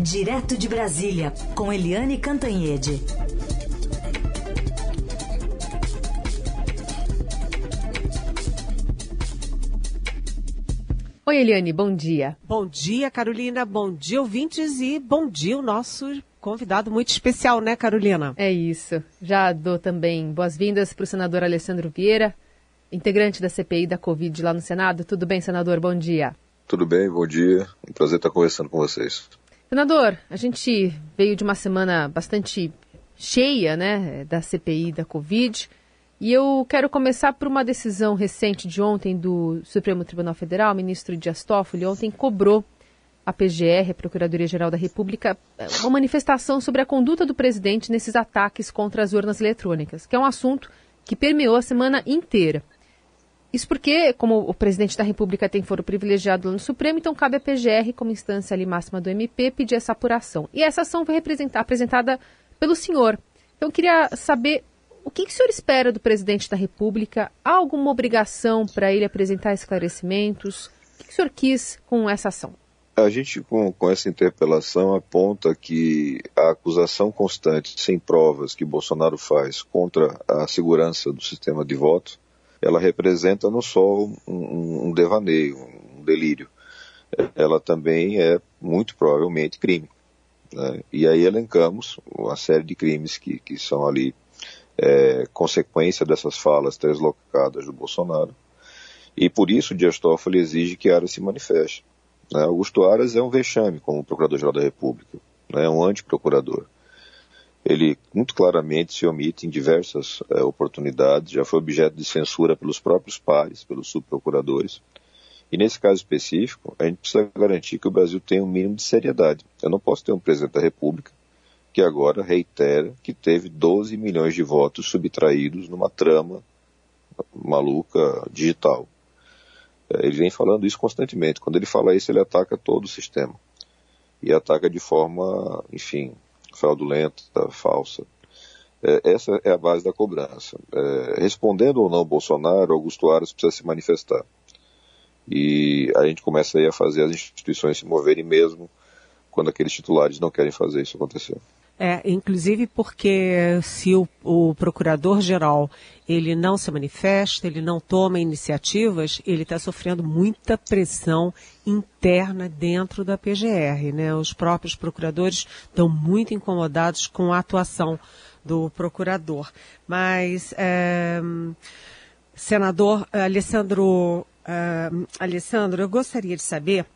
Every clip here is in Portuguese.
Direto de Brasília, com Eliane Cantanhede. Oi, Eliane, bom dia. Bom dia, Carolina. Bom dia, ouvintes, e bom dia o nosso convidado muito especial, né, Carolina? É isso. Já dou também boas-vindas para o senador Alessandro Vieira, integrante da CPI da Covid lá no Senado. Tudo bem, senador? Bom dia. Tudo bem, bom dia. Um prazer estar conversando com vocês. Senador, a gente veio de uma semana bastante cheia, né, da CPI da Covid. E eu quero começar por uma decisão recente de ontem do Supremo Tribunal Federal. O ministro Dias Toffoli ontem cobrou a PGR, a Procuradoria-Geral da República, uma manifestação sobre a conduta do presidente nesses ataques contra as urnas eletrônicas, que é um assunto que permeou a semana inteira. Isso porque, como o presidente da República tem foro privilegiado lá no Supremo, então cabe à PGR, como instância ali máxima do MP, pedir essa apuração. E essa ação foi apresentada pelo senhor. Então, eu queria saber o que, que o senhor espera do presidente da República? Há alguma obrigação para ele apresentar esclarecimentos? O que, que o senhor quis com essa ação? A gente, com, com essa interpelação, aponta que a acusação constante, sem provas, que Bolsonaro faz contra a segurança do sistema de voto, ela representa não só um, um devaneio, um delírio, ela também é muito provavelmente crime. Né? E aí elencamos uma série de crimes que, que são ali é, consequência dessas falas deslocadas do Bolsonaro. E por isso Dias Toffoli exige que Aras se manifeste. Né? Augusto Aras é um vexame como Procurador-Geral da República, né? é um antiprocurador ele muito claramente se omite em diversas é, oportunidades, já foi objeto de censura pelos próprios pares, pelos subprocuradores. E nesse caso específico, a gente precisa garantir que o Brasil tenha um mínimo de seriedade. Eu não posso ter um presidente da República que agora reitera que teve 12 milhões de votos subtraídos numa trama maluca digital. É, ele vem falando isso constantemente. Quando ele fala isso, ele ataca todo o sistema. E ataca de forma, enfim, fraudulenta, falsa. É, essa é a base da cobrança. É, respondendo ou não Bolsonaro, Augusto Aras precisa se manifestar. E a gente começa aí a fazer as instituições se moverem mesmo quando aqueles titulares não querem fazer isso acontecer. É, inclusive porque se o, o procurador-geral ele não se manifesta, ele não toma iniciativas, ele está sofrendo muita pressão interna dentro da PGR. Né? Os próprios procuradores estão muito incomodados com a atuação do procurador. Mas, é, senador Alessandro, é, Alessandro, eu gostaria de saber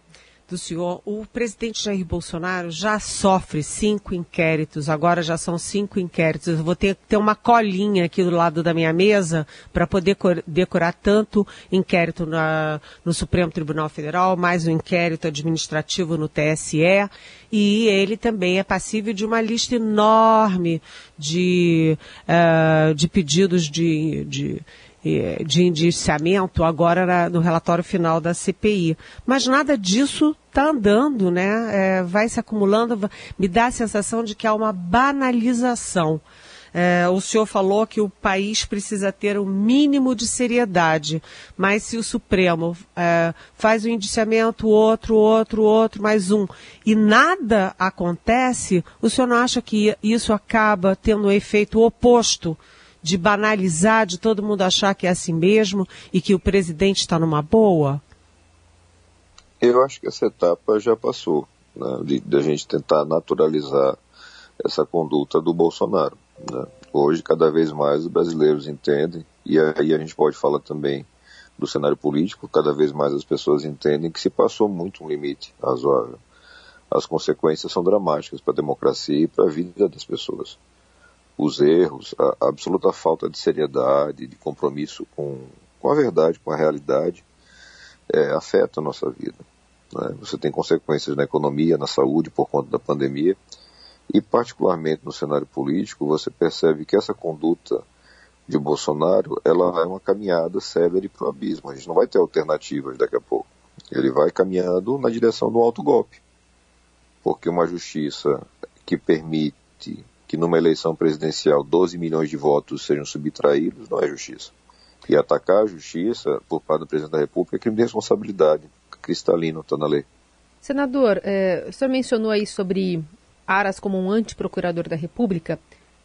do senhor, o presidente Jair Bolsonaro já sofre cinco inquéritos, agora já são cinco inquéritos. Eu vou ter que ter uma colinha aqui do lado da minha mesa para poder decorar tanto inquérito na, no Supremo Tribunal Federal, mais um inquérito administrativo no TSE. E ele também é passível de uma lista enorme de, uh, de pedidos de, de de indiciamento agora no relatório final da CPI. Mas nada disso está andando, né? É, vai se acumulando, me dá a sensação de que há uma banalização. É, o senhor falou que o país precisa ter o um mínimo de seriedade, mas se o Supremo é, faz um indiciamento, outro, outro, outro, mais um, e nada acontece, o senhor não acha que isso acaba tendo um efeito oposto de banalizar, de todo mundo achar que é assim mesmo e que o presidente está numa boa? Eu acho que essa etapa já passou, né, de, de, a gente tentar naturalizar essa conduta do Bolsonaro. Né. Hoje, cada vez mais, os brasileiros entendem, e aí a gente pode falar também do cenário político, cada vez mais as pessoas entendem que se passou muito um limite razoável. As consequências são dramáticas para a democracia e para a vida das pessoas os erros, a, absoluta falta de seriedade, de compromisso com, com a verdade, com a realidade, é, afeta a nossa vida. Né? Você tem consequências na economia, na saúde por conta da pandemia, e particularmente no cenário político, você percebe que essa conduta de Bolsonaro, ela é uma caminhada célere para o abismo. A gente não vai ter alternativas daqui a pouco. Ele vai caminhando na direção do alto golpe. Porque uma justiça que permite que numa eleição presidencial 12 milhões de votos sejam subtraídos não é justiça. E atacar a justiça por parte do presidente da República é crime de responsabilidade. Cristalino está na lei. Senador, é, o senhor mencionou aí sobre Aras como um antiprocurador da República.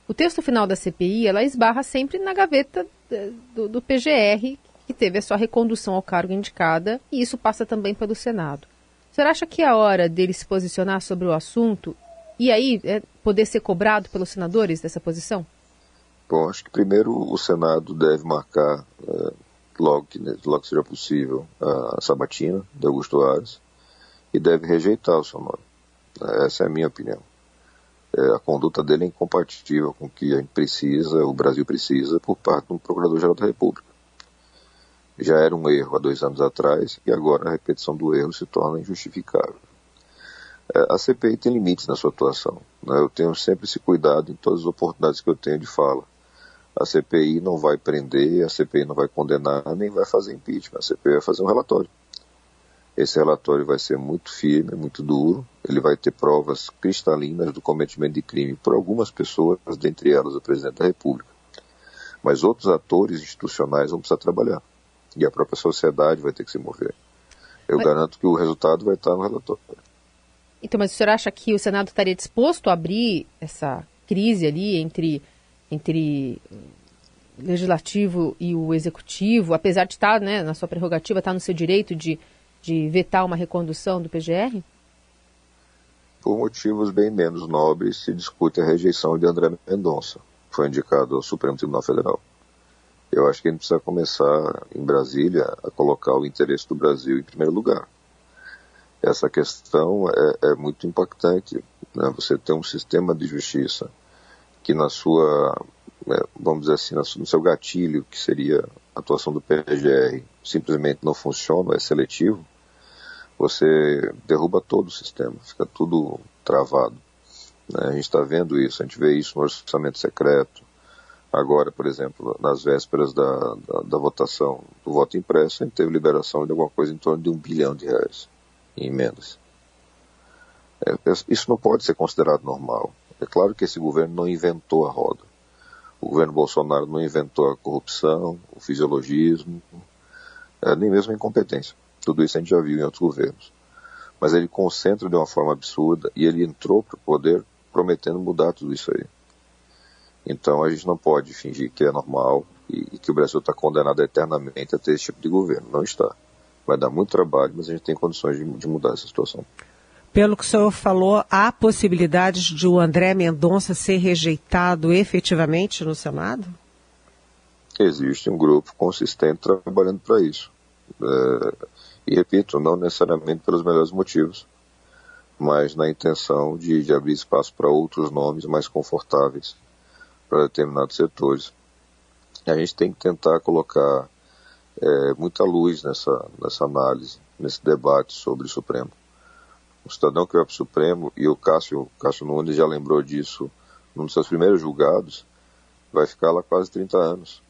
O texto final da CPI, ela esbarra sempre na gaveta é, do, do PGR, que teve a sua recondução ao cargo indicada, e isso passa também pelo Senado. O senhor acha que é a hora dele se posicionar sobre o assunto e aí é, poder ser cobrado pelos senadores dessa posição? Bom, acho que primeiro o Senado deve marcar, é, logo, que, logo que seja possível, a sabatina de Augusto Aras e deve rejeitar o seu nome. Essa é a minha opinião. É, a conduta dele é incompatível com o que a gente precisa, o Brasil precisa, por parte do Procurador-Geral da República. Já era um erro há dois anos atrás e agora a repetição do erro se torna injustificável. É, a CPI tem limites na sua atuação. Né? Eu tenho sempre esse cuidado em todas as oportunidades que eu tenho de fala. A CPI não vai prender, a CPI não vai condenar, nem vai fazer impeachment. A CPI vai fazer um relatório. Esse relatório vai ser muito firme, muito duro. Ele vai ter provas cristalinas do cometimento de crime por algumas pessoas, dentre elas o presidente da República. Mas outros atores institucionais vão precisar trabalhar. E a própria sociedade vai ter que se mover. Eu mas... garanto que o resultado vai estar no relatório. Então, mas o senhor acha que o Senado estaria disposto a abrir essa crise ali entre, entre legislativo e o executivo, apesar de estar né, na sua prerrogativa, estar no seu direito de de vetar uma recondução do PGR? Por motivos bem menos nobres, se discute a rejeição de André Mendonça, que foi indicado ao Supremo Tribunal Federal. Eu acho que a gente precisa começar em Brasília a colocar o interesse do Brasil em primeiro lugar. Essa questão é, é muito impactante. Né? Você tem um sistema de justiça que na sua, é, vamos dizer assim, no seu gatilho, que seria a atuação do PGR, simplesmente não funciona, é seletivo, você derruba todo o sistema, fica tudo travado. Né? A gente está vendo isso, a gente vê isso no orçamento secreto. Agora, por exemplo, nas vésperas da, da, da votação do voto impresso, a gente teve liberação de alguma coisa em torno de um bilhão de reais em emendas. É, é, isso não pode ser considerado normal. É claro que esse governo não inventou a roda. O governo Bolsonaro não inventou a corrupção, o fisiologismo, é, nem mesmo a incompetência. Tudo isso a gente já viu em outros governos. Mas ele concentra de uma forma absurda e ele entrou para o poder prometendo mudar tudo isso aí. Então a gente não pode fingir que é normal e, e que o Brasil está condenado eternamente a ter esse tipo de governo. Não está. Vai dar muito trabalho, mas a gente tem condições de, de mudar essa situação. Pelo que o senhor falou, há possibilidades de o André Mendonça ser rejeitado efetivamente no Senado? Existe um grupo consistente trabalhando para isso. É, e repito, não necessariamente pelos melhores motivos, mas na intenção de, de abrir espaço para outros nomes mais confortáveis para determinados setores. A gente tem que tentar colocar é, muita luz nessa, nessa análise, nesse debate sobre o Supremo. O cidadão que vai para o Supremo, e o Cássio, Cássio Nunes já lembrou disso num dos seus primeiros julgados, vai ficar lá quase 30 anos.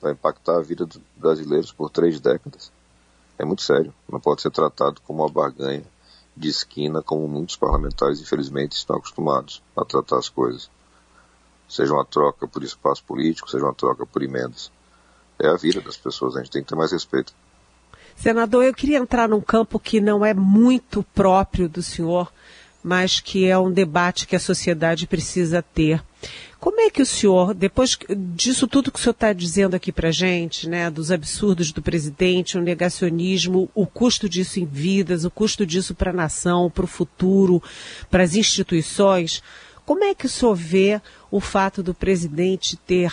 Vai impactar a vida dos brasileiros por três décadas é muito sério. Não pode ser tratado como uma barganha de esquina, como muitos parlamentares, infelizmente, estão acostumados a tratar as coisas. Seja uma troca por espaço político, seja uma troca por emendas. É a vida das pessoas, a gente tem que ter mais respeito. Senador, eu queria entrar num campo que não é muito próprio do senhor, mas que é um debate que a sociedade precisa ter. Como é que o senhor, depois disso tudo que o senhor está dizendo aqui para gente, né, dos absurdos do presidente, o negacionismo, o custo disso em vidas, o custo disso para a nação, para o futuro, para as instituições, como é que o senhor vê o fato do presidente ter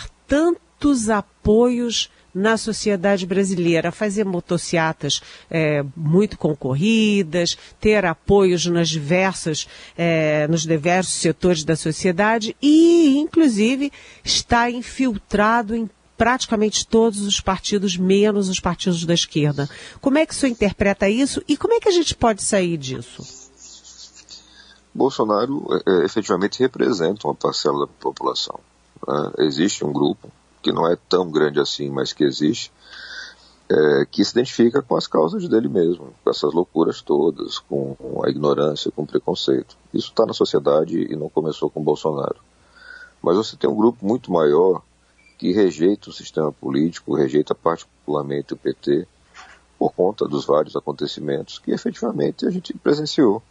tantos apoios na sociedade brasileira, fazer motocicletas é, muito concorridas, ter apoios nas diversas, é, nos diversos setores da sociedade e, inclusive, estar infiltrado em praticamente todos os partidos, menos os partidos da esquerda. Como é que o senhor interpreta isso e como é que a gente pode sair disso? Bolsonaro é, efetivamente representa uma parcela da população. Né? Existe um grupo que não é tão grande assim, mas que existe, é, que se identifica com as causas dele mesmo, com essas loucuras todas, com a ignorância, com o preconceito. Isso está na sociedade e não começou com Bolsonaro. Mas você tem um grupo muito maior que rejeita o sistema político, rejeita particularmente o PT, por conta dos vários acontecimentos que efetivamente a gente presenciou.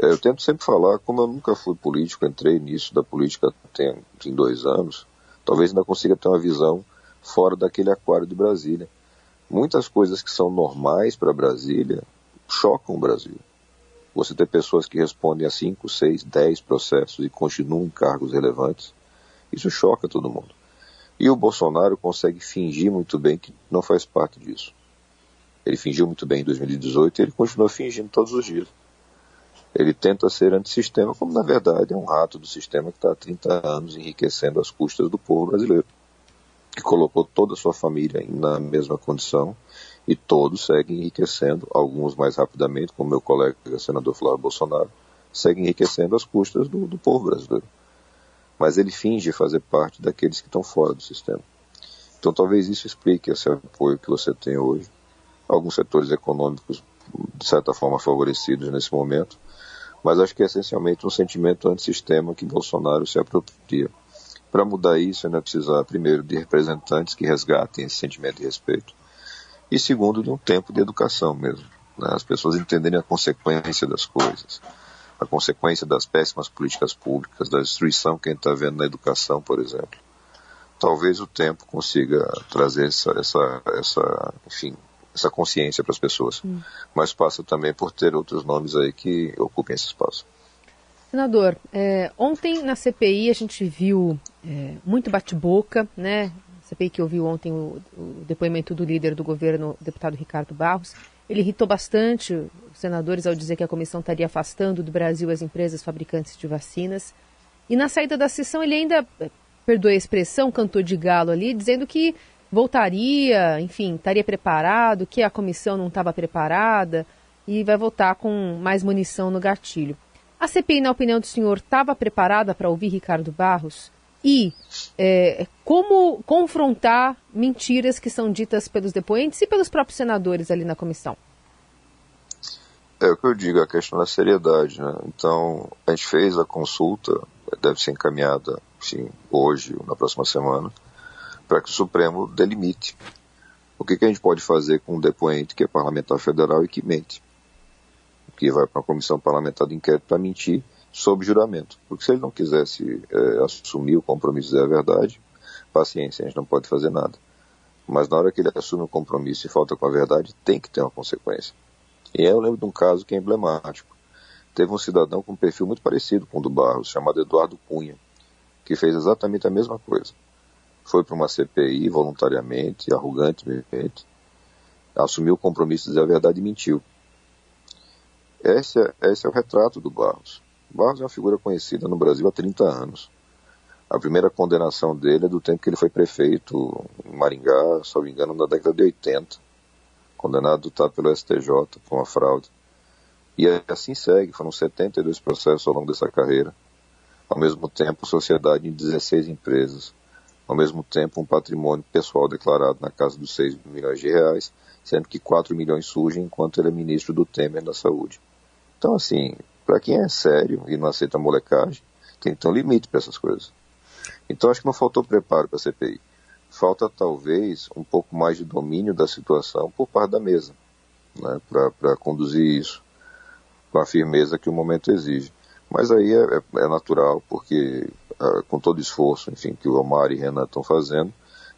É, eu tento sempre falar, como eu nunca fui político, entrei nisso da política tem, tem dois anos, talvez ainda consiga ter uma visão fora daquele aquário de Brasília. Muitas coisas que são normais para Brasília chocam o Brasil. Você ter pessoas que respondem a 5, 6, 10 processos e continuam em cargos relevantes, isso choca todo mundo. E o Bolsonaro consegue fingir muito bem que não faz parte disso. Ele fingiu muito bem em 2018 e ele continua fingindo todos os dias. Ele tenta ser antissistema, como na verdade é um rato do sistema que está há 30 anos enriquecendo as custas do povo brasileiro, que colocou toda a sua família na mesma condição e todos seguem enriquecendo, alguns mais rapidamente, como meu colega senador Flávio Bolsonaro, seguem enriquecendo as custas do, do povo brasileiro. Mas ele finge fazer parte daqueles que estão fora do sistema. Então talvez isso explique esse apoio que você tem hoje. Alguns setores econômicos, de certa forma, favorecidos nesse momento, mas acho que é essencialmente um sentimento antissistema que Bolsonaro se apropria. Para mudar isso, ainda precisar, primeiro, de representantes que resgatem esse sentimento de respeito, e segundo, de um tempo de educação mesmo. Né? As pessoas entenderem a consequência das coisas, a consequência das péssimas políticas públicas, da destruição que a gente está vendo na educação, por exemplo. Talvez o tempo consiga trazer essa, essa, essa enfim, essa consciência para as pessoas. Hum. Mas passa também por ter outros nomes aí que ocupem esse espaço. Senador, é, ontem na CPI a gente viu é, muito bate-boca, né? CPI que ouviu ontem o, o, depoimento do líder do governo, o deputado Ricardo Barros. Ele irritou bastante os senadores ao dizer que a comissão estaria afastando do Brasil as empresas fabricantes de vacinas. E na saída da sessão ele ainda, é, perdoe a expressão, cantou de galo ali, dizendo que voltaria, enfim, estaria preparado, que a comissão não estava preparada e vai voltar com mais munição no gatilho. A CPI, na opinião do senhor, estava preparada para ouvir Ricardo Barros? e é, como confrontar mentiras que são ditas pelos depoentes e pelos próprios senadores ali na comissão. É o que eu digo, a questão da seriedade. Né? Então, a gente fez a consulta, deve ser encaminhada sim, hoje ou na próxima semana, para que o Supremo delimite o que, que, a gente pode fazer com um depoente que é parlamentar federal e que mente, que vai para uma comissão parlamentar de inquérito para mentir sob juramento. Porque se ele não quisesse é, assumir o compromisso de dizer a verdade, paciência, a gente não pode fazer nada. Mas na hora que ele assume o compromisso e falta com a verdade, tem que ter uma consequência. E eu lembro de um caso que é emblemático. Teve um cidadão com um perfil muito parecido com o do Barros, chamado Eduardo Cunha, que fez exatamente a mesma coisa. Foi para uma CPI voluntariamente, arrogantemente, assumiu o compromisso de dizer a verdade e mentiu. Esse é, esse é o retrato do Barros. Barros é uma figura conhecida no Brasil há 30 anos. A primeira condenação dele é do tempo que ele foi prefeito em Maringá, se não me engano, na década de 80. Condenado tá, pelo STJ por uma fraude. E assim segue, foram 72 processos ao longo dessa carreira. Ao mesmo tempo, sociedade em 16 empresas. Ao mesmo tempo, um patrimônio pessoal declarado na casa dos 6 milhões de reais, sendo que 4 milhões surgem enquanto ele é ministro do Temer da Saúde. Então, assim, para quem é sério e não aceita molecagem, tem que ter um limite para essas coisas. Então acho que não faltou preparo para a CPI. Falta talvez um pouco mais de domínio da situação por parte da mesa, né, para conduzir isso com a firmeza que o momento exige. Mas aí é, é, é natural, porque com todo o esforço enfim, que o Omar e Renan estão fazendo,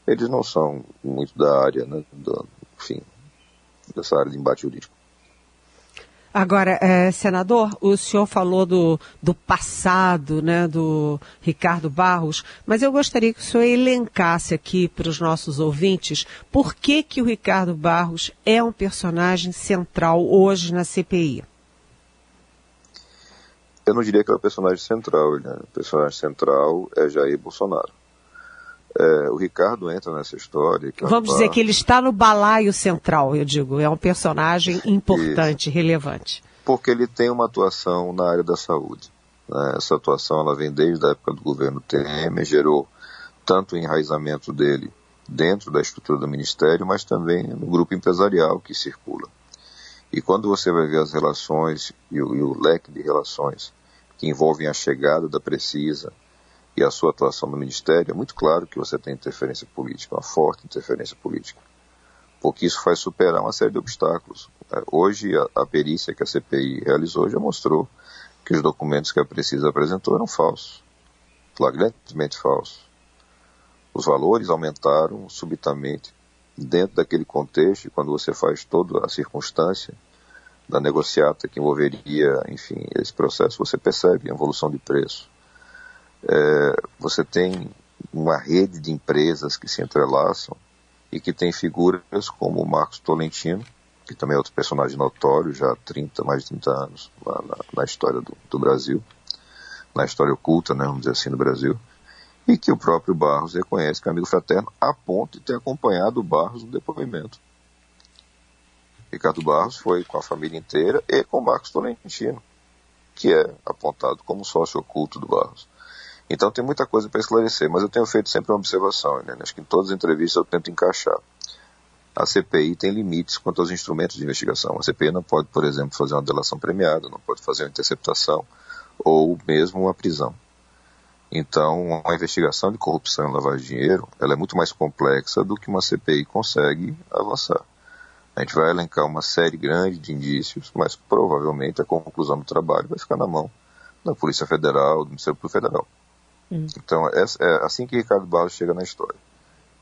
eles não são muito da área, né, do, enfim, dessa área de embate jurídico. Agora, é, senador, o senhor falou do, do passado, né, do Ricardo Barros, mas eu gostaria que o senhor elencasse aqui para os nossos ouvintes por que, que o Ricardo Barros é um personagem central hoje na CPI. Eu não diria que é o personagem central, né? o personagem central é Jair Bolsonaro. É, o Ricardo entra nessa história. Vamos dizer que ele está no balaio central, eu digo. É um personagem importante, Isso. relevante. Porque ele tem uma atuação na área da saúde. Né? Essa atuação ela vem desde a época do governo Temer, gerou tanto o enraizamento dele dentro da estrutura do ministério, mas também no grupo empresarial que circula. E quando você vai ver as relações e o, e o leque de relações que envolvem a chegada da Precisa, e a sua atuação no Ministério, é muito claro que você tem interferência política, uma forte interferência política. porque isso faz superar uma série de obstáculos. É, hoje, a, a perícia que a CPI realizou já mostrou que os documentos que a Precisa apresentou eram falsos, flagrantemente falsos. Os valores aumentaram subitamente dentro daquele contexto, quando você faz toda a circunstância da negociata que envolveria, enfim, esse processo, você percebe a evolução de preço. É, você tem uma rede de empresas que se entrelaçam e que tem figuras como o Marcos Tolentino, que também é outro personagem notório, já há 30, mais de 30 anos na, na, na história do, do, Brasil, na história oculta, né, vamos dizer assim, do Brasil, e que o próprio Barros reconhece que é amigo fraterno, a ponto de ter acompanhado o Barros no depoimento. Ricardo Barros foi com a família inteira e com Marcos Tolentino, que é apontado como sócio oculto do Barros. Então tem muita coisa para esclarecer, mas eu tenho feito sempre uma observação, né? acho que em todas as entrevistas eu tento encaixar. A CPI tem limites quanto aos instrumentos de investigação. A CPI não pode, por exemplo, fazer uma delação premiada, não pode fazer uma interceptação ou mesmo uma prisão. Então, uma investigação de corrupção e lavagem de dinheiro, ela é muito mais complexa do que uma CPI consegue avançar. A gente vai elencar uma série grande de indícios, mas provavelmente a conclusão do trabalho vai ficar na mão da Polícia Federal, do Ministério Público Federal. Hum. Então, é, é, assim que Ricardo Barros chega na história.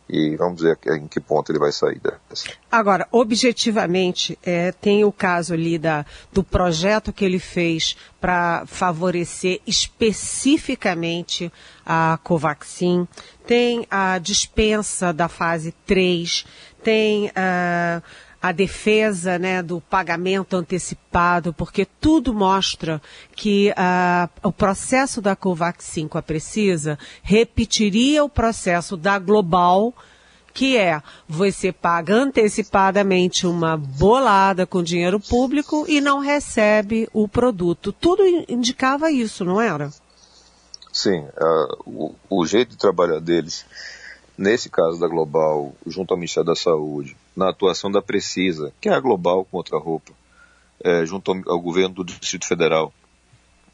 E vamos ver em que ponto ele vai sair dessa. Agora, objetivamente, é, tem o caso ali da, do projeto que ele fez para favorecer especificamente a Covaxin, tem a dispensa da fase 3, tem. Uh, a defesa né, do pagamento antecipado, porque tudo mostra que uh, o processo da Covaxin com a Precisa repetiria o processo da Global, que é você paga antecipadamente uma bolada com dinheiro público e não recebe o produto. Tudo indicava isso, não era? Sim, uh, o, o jeito de trabalhar deles nesse caso da Global, junto ao Ministério da Saúde, na atuação da Precisa, que é a Global com outra roupa, é, junto ao, ao, governo do Distrito Federal,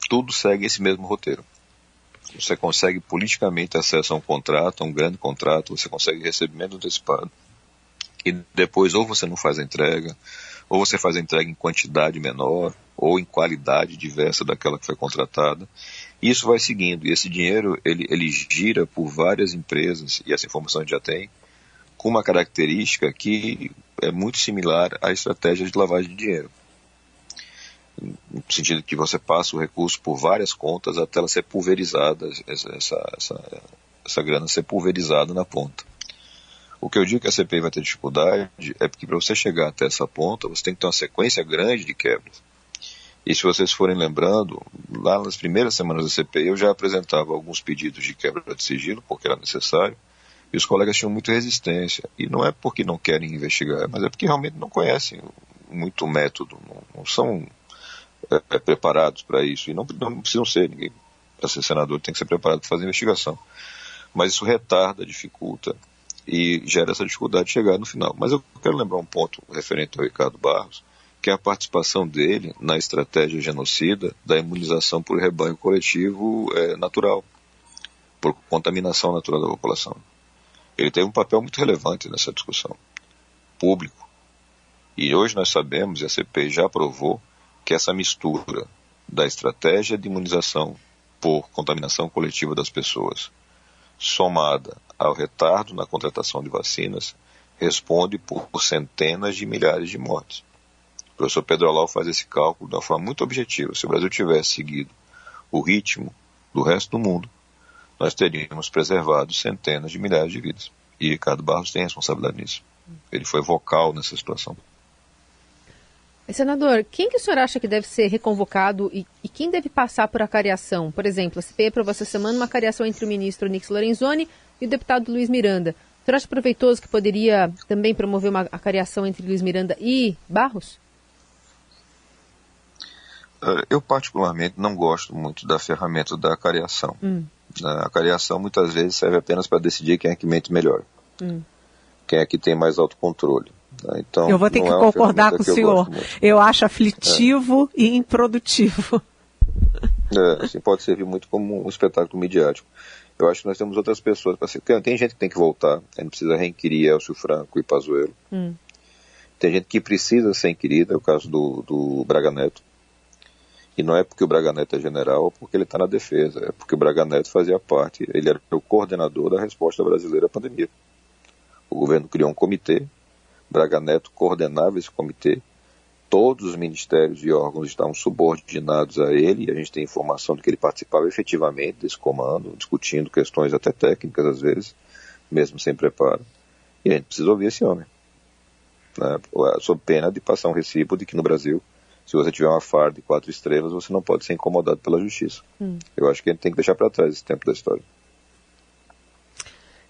tudo segue esse mesmo roteiro. Você consegue politicamente acesso a um contrato, a um grande contrato, você consegue recebimento antecipado, e depois ou você não faz a entrega, ou você faz a entrega em quantidade menor, ou em qualidade diversa daquela que foi contratada. Isso vai seguindo, e esse dinheiro ele, ele gira por várias empresas, e essa informação a gente já tem, com uma característica que é muito similar à estratégia de lavagem de dinheiro. No sentido que você passa o recurso por várias contas até ela ser pulverizada, essa, essa, essa, essa grana ser pulverizada na ponta. O que eu digo que a CPI vai ter dificuldade é porque para você chegar até essa ponta, você tem que ter uma sequência grande de quebras. E se vocês forem lembrando, lá nas primeiras semanas da CPI eu já apresentava alguns pedidos de quebra de sigilo, porque era necessário, e os colegas tinham muita resistência. E não é porque não querem investigar, mas é porque realmente não conhecem muito o método, não, não são é, é, preparados para isso, e não, não precisam ser, ninguém para ser senador tem que ser preparado para fazer investigação. Mas isso retarda, dificulta e gera essa dificuldade de chegar no final. Mas eu quero lembrar um ponto referente ao Ricardo Barros, que é a participação dele na estratégia genocida da imunização por rebanho coletivo é, natural, por contaminação natural da população. Ele teve um papel muito relevante nessa discussão, público. E hoje nós sabemos, e a CPI já aprovou, que essa mistura da estratégia de imunização por contaminação coletiva das pessoas, somada ao retardo na contratação de vacinas, responde por centenas de milhares de mortes. Professor Pedro Alau faz esse cálculo de uma forma muito objetiva. Se o Brasil tivesse seguido o ritmo do resto do mundo, nós teríamos preservado centenas de milhares de vidas. E Ricardo Barros tem responsabilidade nisso. Ele foi vocal nessa situação. Senador, quem que o senhor acha que deve ser reconvocado e, e quem deve passar por acariação? Por exemplo, a CPI aprovou essa semana uma acariação entre o ministro Nix Lorenzoni e o deputado Luiz Miranda. O senhor acha proveitoso que poderia também promover uma acariação entre Luiz Miranda e Barros? Eu particularmente não gosto muito da ferramenta da acariação. Hum. A cariação muitas vezes serve apenas para decidir quem é que mente melhor, hum. quem é que tem mais autocontrole. Né? Então, eu vou ter que é concordar com o senhor. Eu, eu, acho aflitivo é. e improdutivo. É, assim, pode servir muito como um espetáculo midiático. Eu acho que nós temos outras pessoas. Tem, tem gente que tem que voltar, a gente precisa reinquirir Elcio Franco e Pazuello. Hum. Tem gente que precisa ser inquirida, é o caso do, do Braga Neto. E não é porque o Braga Neto é general ou porque ele está na defesa, é porque o Braga Neto fazia parte, ele era o coordenador da resposta brasileira à pandemia. O governo criou um comitê, Braga Neto coordenava esse comitê, todos os ministérios e órgãos estavam subordinados a ele, e a gente tem informação de que ele participava efetivamente desse comando, discutindo questões até técnicas às vezes, mesmo sem preparo. E a gente precisa ouvir esse homem. Né, sob pena de passar um recibo de que no Brasil, se você tiver uma farda de quatro estrelas, você não pode ser incomodado pela justiça. Hum. Eu acho que a gente tem que deixar para trás esse tempo da história.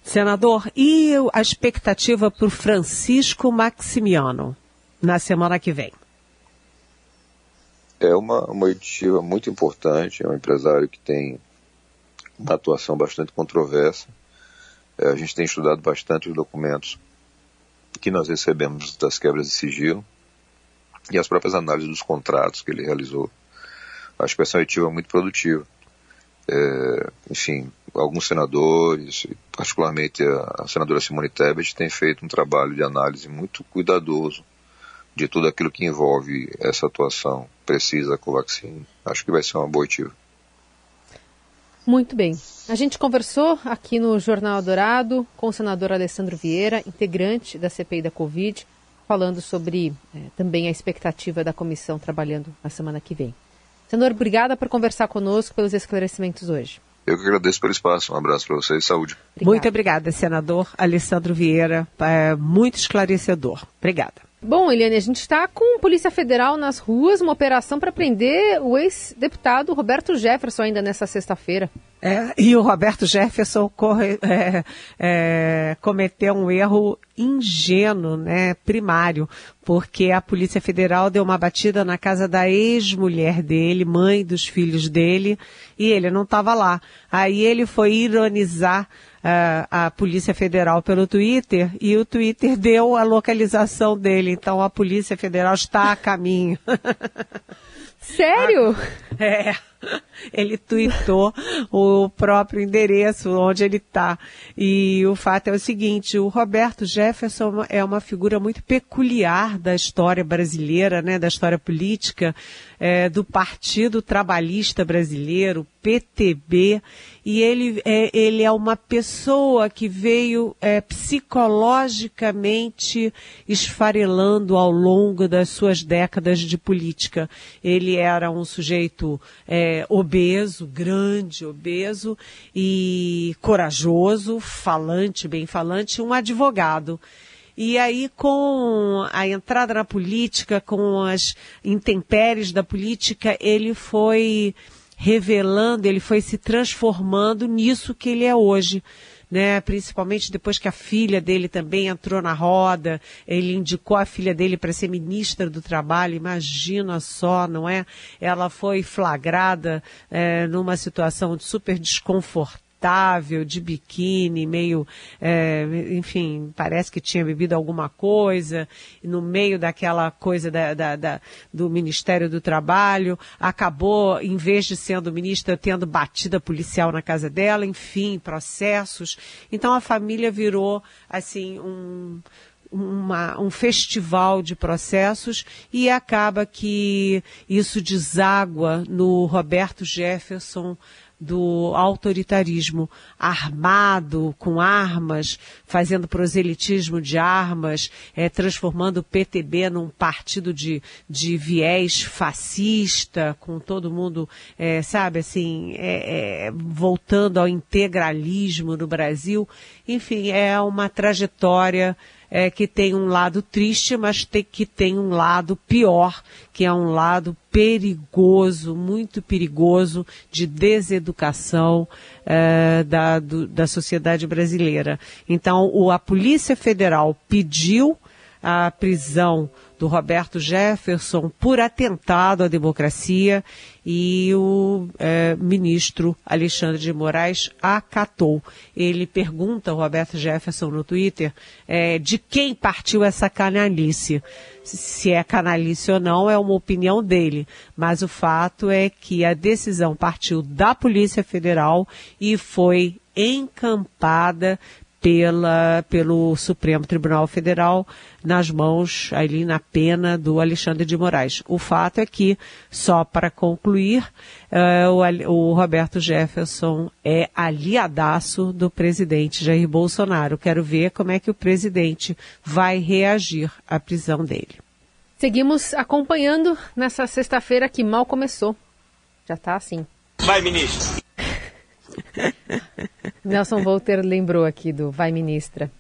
Senador, e a expectativa para o Francisco Maximiano na semana que vem? É uma, uma oitiva muito importante, é um empresário que tem uma atuação bastante controversa. É, a gente tem estudado bastante os documentos que nós recebemos das quebras de sigilo e as próprias análises dos contratos que ele realizou. Acho que essa oitiva é muito produtiva. É, enfim, alguns senadores, particularmente a, a senadora Simone Tebet, tem feito um trabalho de análise muito cuidadoso de tudo aquilo que envolve essa atuação precisa com o vacina. Acho que vai ser uma boa ativa. Muito bem. A gente conversou aqui no Jornal Dourado com o senador Alessandro Vieira, integrante da CPI da Covid, falando sobre é, também a expectativa da comissão trabalhando na semana que vem. Senador, obrigada por conversar conosco, pelos esclarecimentos hoje. Eu que agradeço pelo espaço. Um abraço para vocês e saúde. Obrigada. Muito obrigada, senador Alessandro Vieira. É muito esclarecedor. Obrigada. Bom, Eliane, a gente está com Polícia Federal nas ruas, uma operação para prender o ex-deputado Roberto Jefferson ainda nessa sexta-feira. É, e o Roberto Jefferson corre, é, é, cometeu um erro ingênuo, né, primário, porque a Polícia Federal deu uma batida na casa da ex-mulher dele, mãe dos filhos dele, e ele não estava lá. Aí ele foi ironizar uh, a Polícia Federal pelo Twitter e o Twitter deu a localização dele. Então a Polícia Federal está a caminho. Sério? É. Ele tweetou o próprio endereço onde ele está. E o fato é o seguinte, o Roberto Jefferson é uma figura muito peculiar da história brasileira, né, da história política, é, do Partido Trabalhista Brasileiro, PTB, e ele é, ele é uma pessoa que veio é, psicologicamente esfarelando ao longo das suas décadas de política. Ele era um sujeito é, obeso, grande, obeso e corajoso, falante, bem falante, um advogado. E aí, com a entrada na política, com as intempéries da política, ele foi revelando, ele foi se transformando nisso que ele é hoje. Né, principalmente depois que a filha dele também entrou na roda, ele indicou a filha dele para ser ministra do Trabalho, imagina só, não é? Ela foi flagrada é, numa situação de super desconfortável de biquíni, meio, é, enfim, parece que tinha bebido alguma coisa, no meio daquela coisa da, da, da, do Ministério do Trabalho, acabou, em vez de sendo ministra, tendo batida policial na casa dela, enfim, processos. Então a família virou, assim, um, uma, um festival de processos e acaba que isso deságua no Roberto Jefferson do autoritarismo armado, com armas, fazendo proselitismo de armas, é, transformando o PTB num partido de, de viés fascista, com todo mundo, é, sabe, assim, é, é, voltando ao integralismo no Brasil. Enfim, é uma trajetória é, que tem um lado triste, mas tem, que tem um lado pior, que é um lado perigoso, muito perigoso, de deseducação é, da, do, da sociedade brasileira. Então, o, a Polícia Federal pediu a prisão do Roberto Jefferson por atentado à democracia e o é, ministro Alexandre de Moraes acatou. Ele pergunta ao Roberto Jefferson no Twitter é, de quem partiu essa canalice. Se é canalice ou não é uma opinião dele, mas o fato é que a decisão partiu da Polícia Federal e foi encampada pela, pelo Supremo Tribunal Federal nas mãos, ali na pena do Alexandre de Moraes. O fato é que, só para concluir, uh, o, o, Roberto Jefferson é aliadaço do presidente Jair Bolsonaro. Quero ver como é que o presidente vai reagir à prisão dele. Seguimos acompanhando nessa sexta-feira que mal começou. Já está assim. Vai, ministro. Nelson Volter lembrou aqui do Vai Ministra.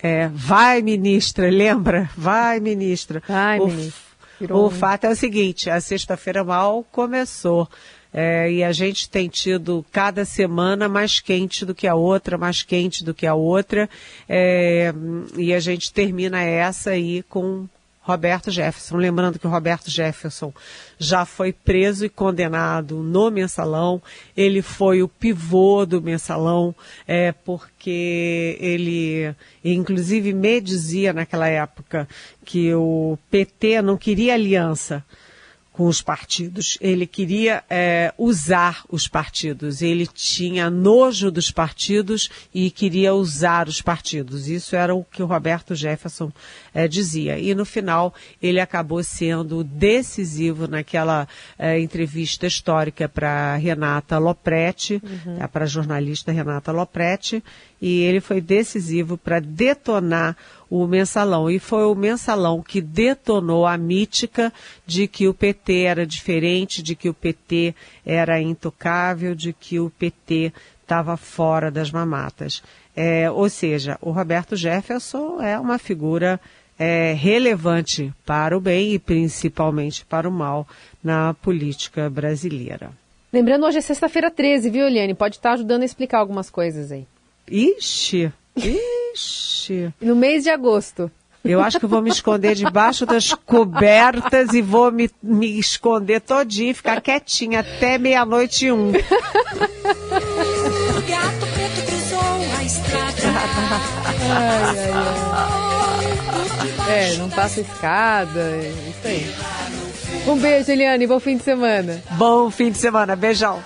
É, vai ministra, lembra? Vai ministra. Vai, o, ministra. O fato é o seguinte, a sexta-feira mal começou. É, e a gente tem tido cada semana mais quente do que a outra, mais quente do que a outra. É, e a gente termina essa aí com Roberto Jefferson. Lembrando que o Roberto Jefferson já foi preso e condenado no mensalão. Ele foi o pivô do mensalão, é, porque ele, inclusive, me dizia naquela época que o PT não queria aliança com os partidos. Ele queria é, usar os partidos. Ele tinha nojo dos partidos e queria usar os partidos. Isso era o que o Roberto Jefferson é, dizia. E no final ele acabou sendo decisivo naquela é, entrevista histórica para Renata Lopretti, uhum. É, para a jornalista Renata Lopretti, e ele foi decisivo para detonar o mensalão. E foi o mensalão que detonou a mítica de que o PT era diferente, de que o PT era intocável, de que o PT estava fora das mamatas. É, ou seja, o Roberto Jefferson é uma figura é, relevante para o bem e principalmente para o mal na política brasileira. Lembrando, hoje é sexta-feira 13, viu, Eliane? Pode estar ajudando a explicar algumas coisas aí. Ixi, ixi. No mês de agosto. Eu acho que vou me esconder debaixo das cobertas e vou me, me esconder todinho, ficar quietinha até meia-noite e um. ai, ai, ai. É, não passa escada, é isso aí. Um beijo, Eliane, bom fim de semana. Bom fim de semana, beijão.